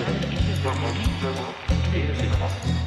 Thank you.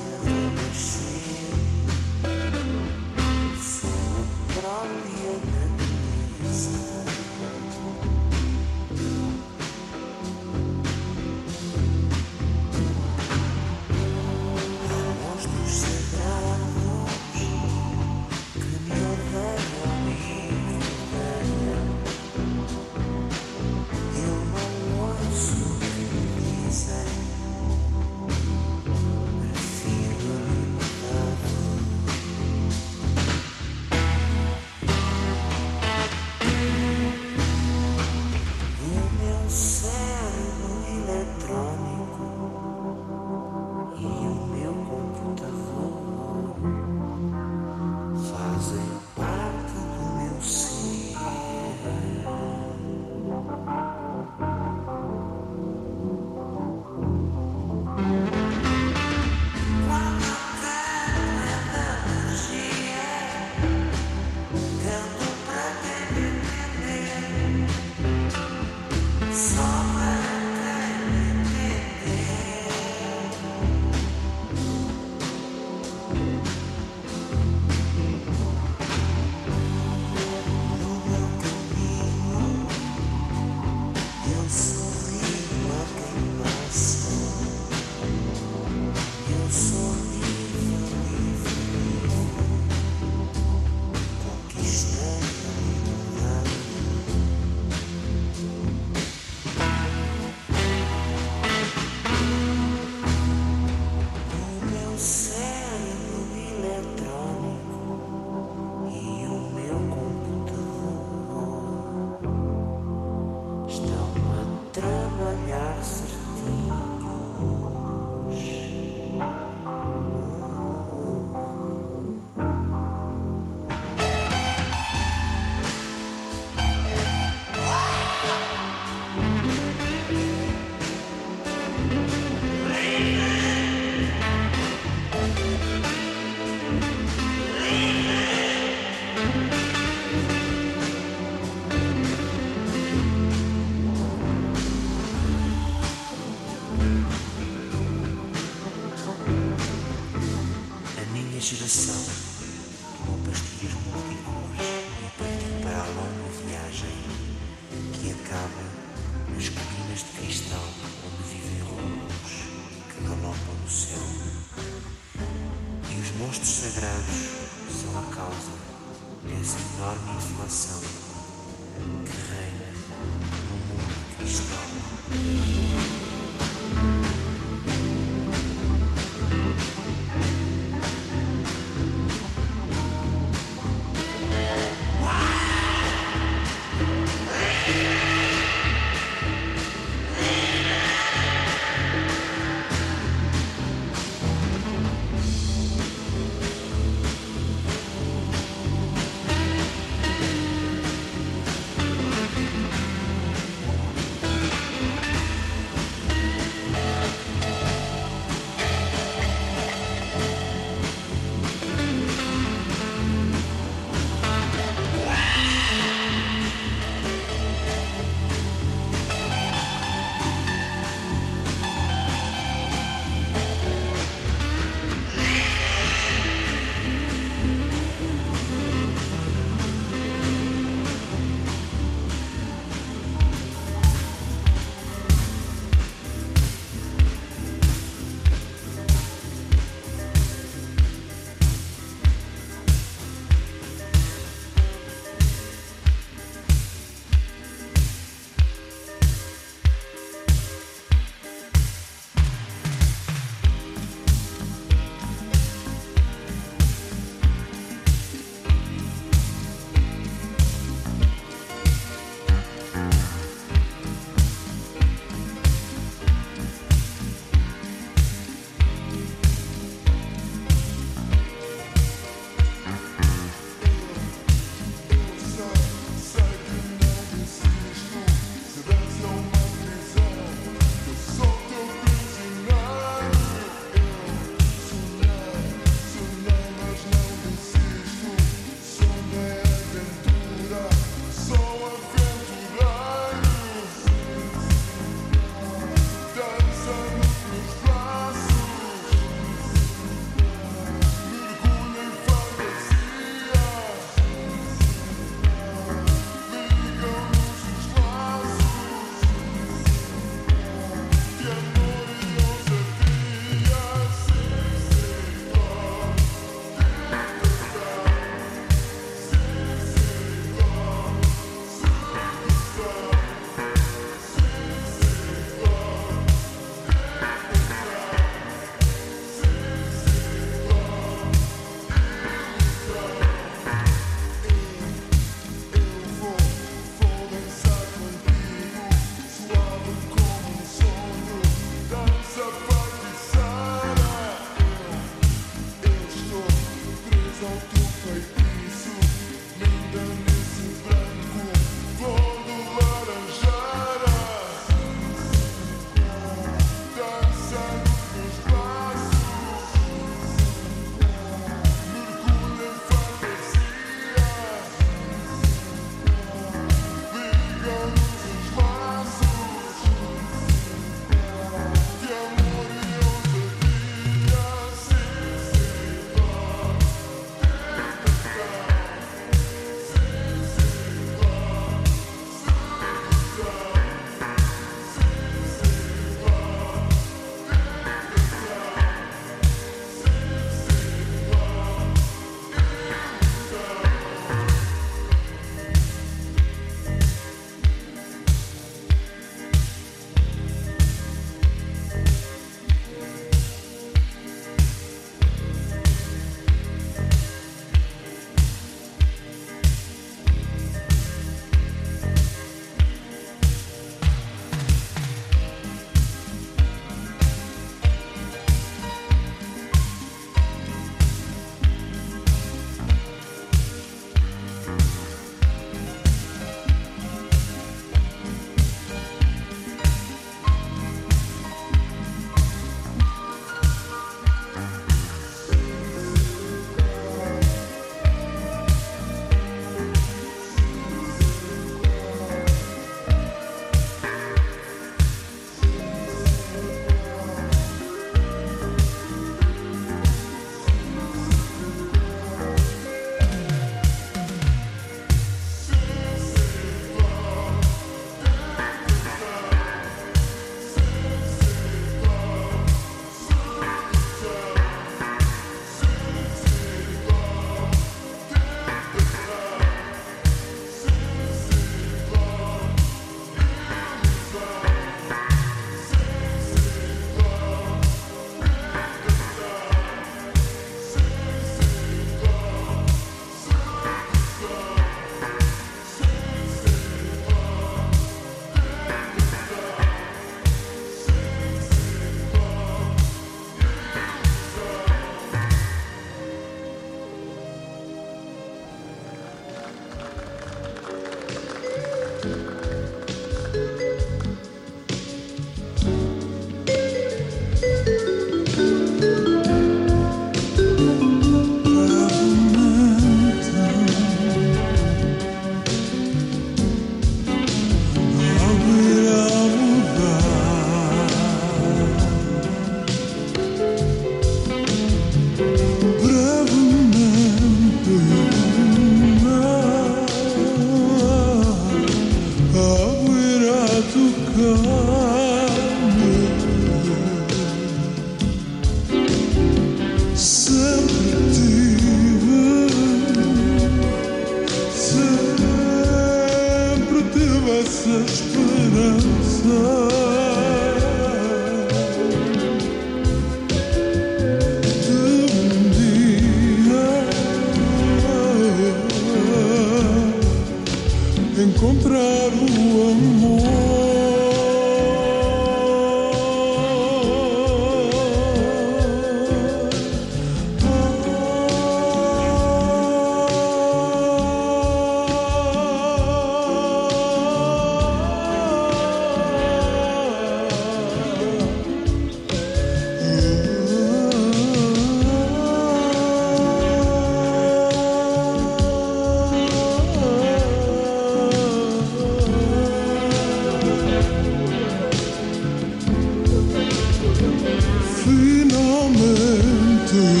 to you.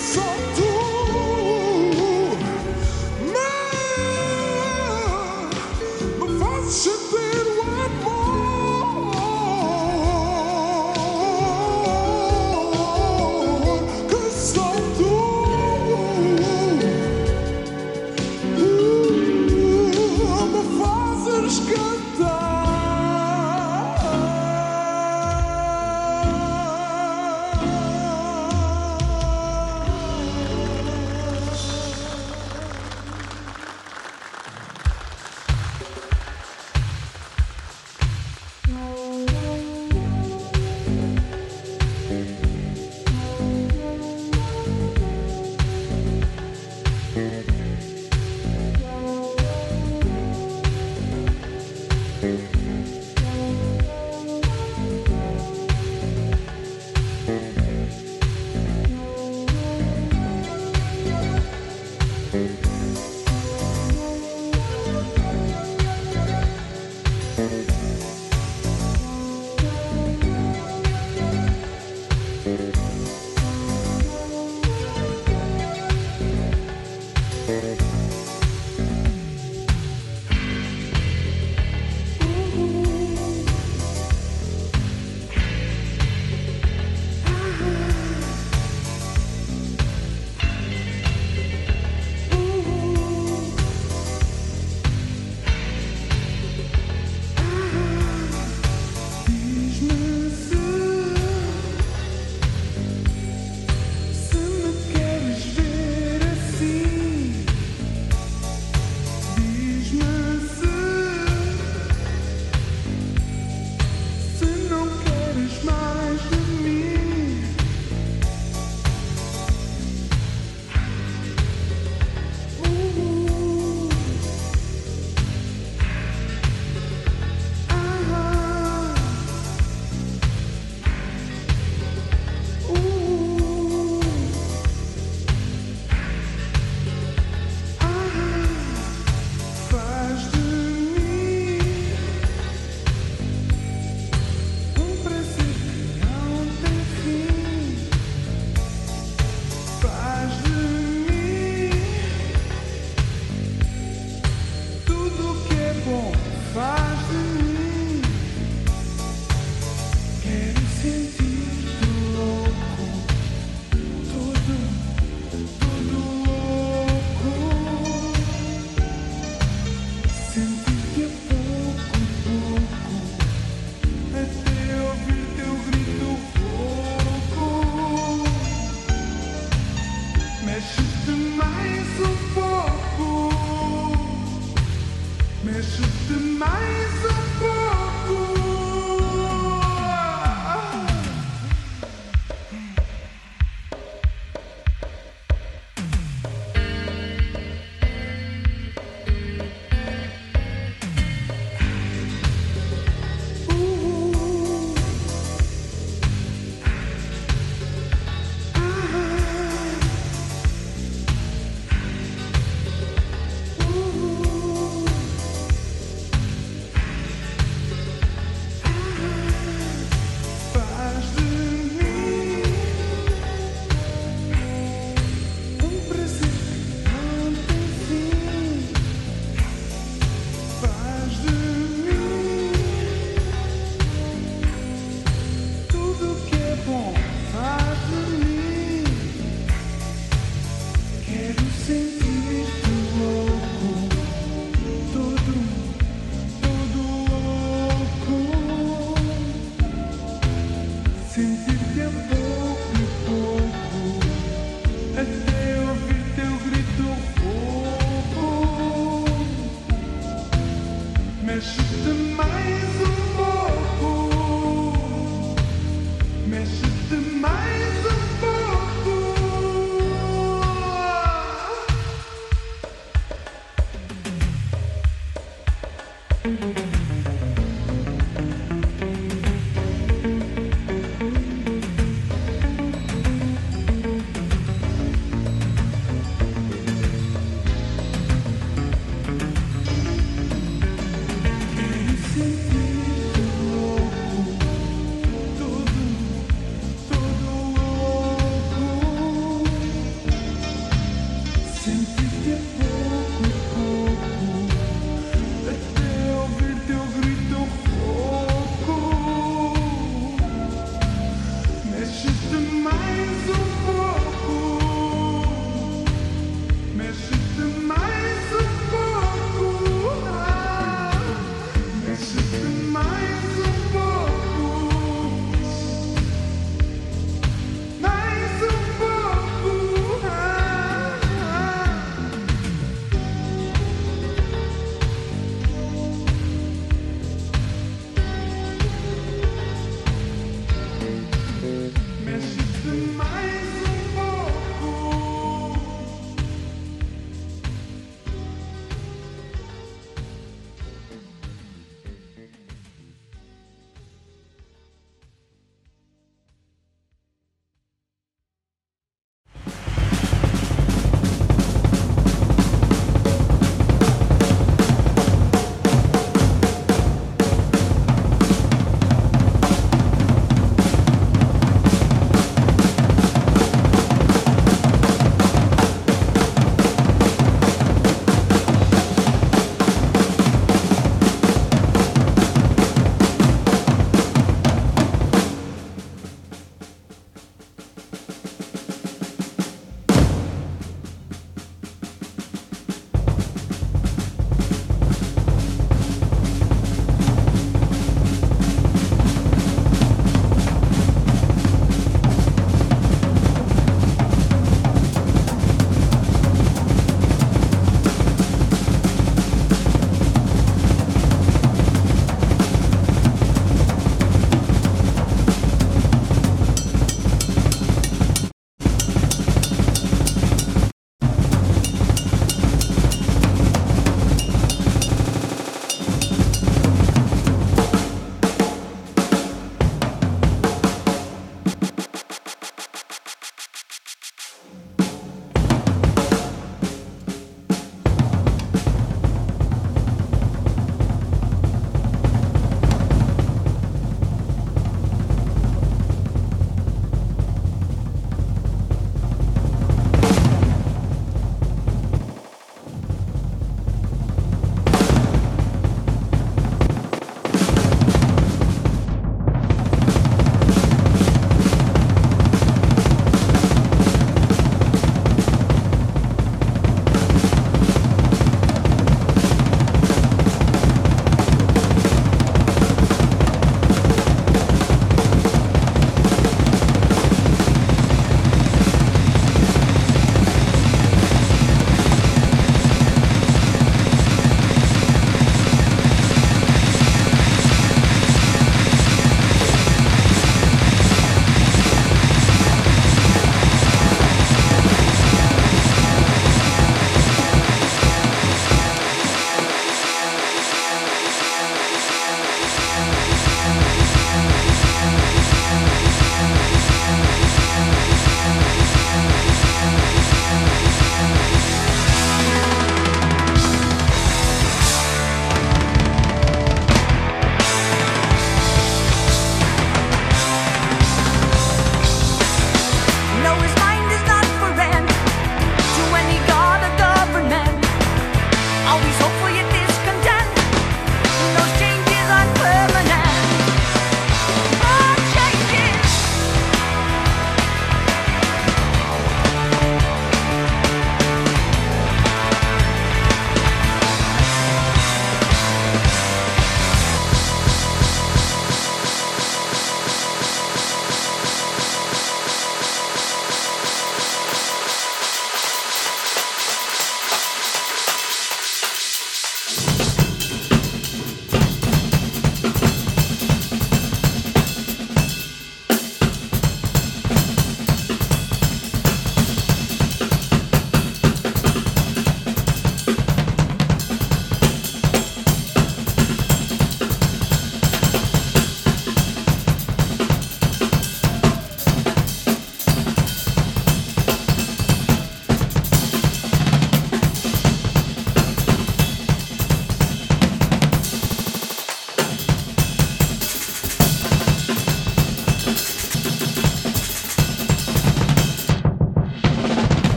So